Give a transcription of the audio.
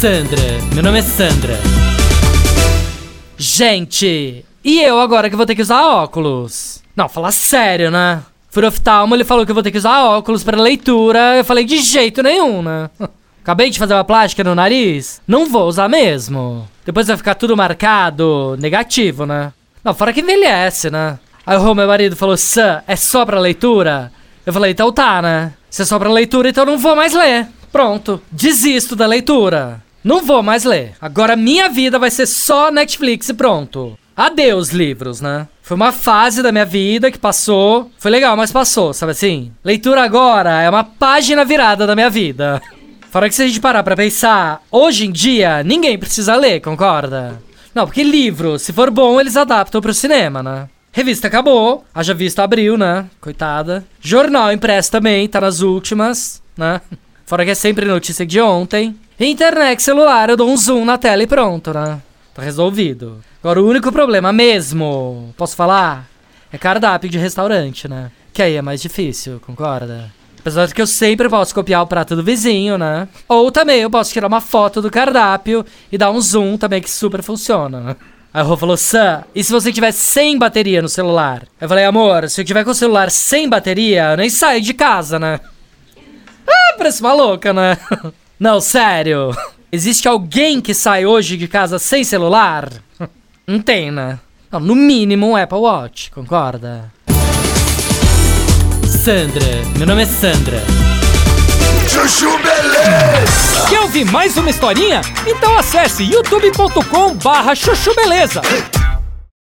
Sandra, meu nome é Sandra. Gente, e eu agora que vou ter que usar óculos? Não, falar sério, né? Fui oftalmo, ele falou que eu vou ter que usar óculos para leitura. Eu falei, de jeito nenhum, né? Acabei de fazer uma plástica no nariz. Não vou usar mesmo. Depois vai ficar tudo marcado, negativo, né? Não, fora que envelhece, né? Aí o meu marido falou, Sam, é só pra leitura? Eu falei, então tá, né? Se é só pra leitura, então não vou mais ler. Pronto. Desisto da leitura. Não vou mais ler. Agora minha vida vai ser só Netflix e pronto. Adeus, livros, né? Foi uma fase da minha vida que passou. Foi legal, mas passou, sabe assim? Leitura agora é uma página virada da minha vida. Fora que se a gente parar pra pensar, hoje em dia, ninguém precisa ler, concorda? Não, porque livro, se for bom, eles adaptam pro cinema, né? Revista acabou, haja vista abriu, né? Coitada. Jornal impresso também, tá nas últimas, né? Fora que é sempre notícia de ontem. Internet celular, eu dou um zoom na tela e pronto, né? Tá resolvido. Agora, o único problema mesmo, posso falar? É cardápio de restaurante, né? Que aí é mais difícil, concorda? Apesar de que eu sempre posso copiar o prato do vizinho, né? Ou também eu posso tirar uma foto do cardápio e dar um zoom também que super funciona. Aí o Rô falou, Sam, e se você tiver sem bateria no celular? Eu falei, amor, se eu tiver com o celular sem bateria, eu nem saio de casa, né? Ah, parece uma louca, né? Não, sério. Existe alguém que sai hoje de casa sem celular? Não tem, né? Não, no mínimo um Apple Watch, concorda? Sandra, meu nome é Sandra. Chuchu Beleza! Quer ouvir mais uma historinha? Então acesse youtube.com barra chuchu beleza.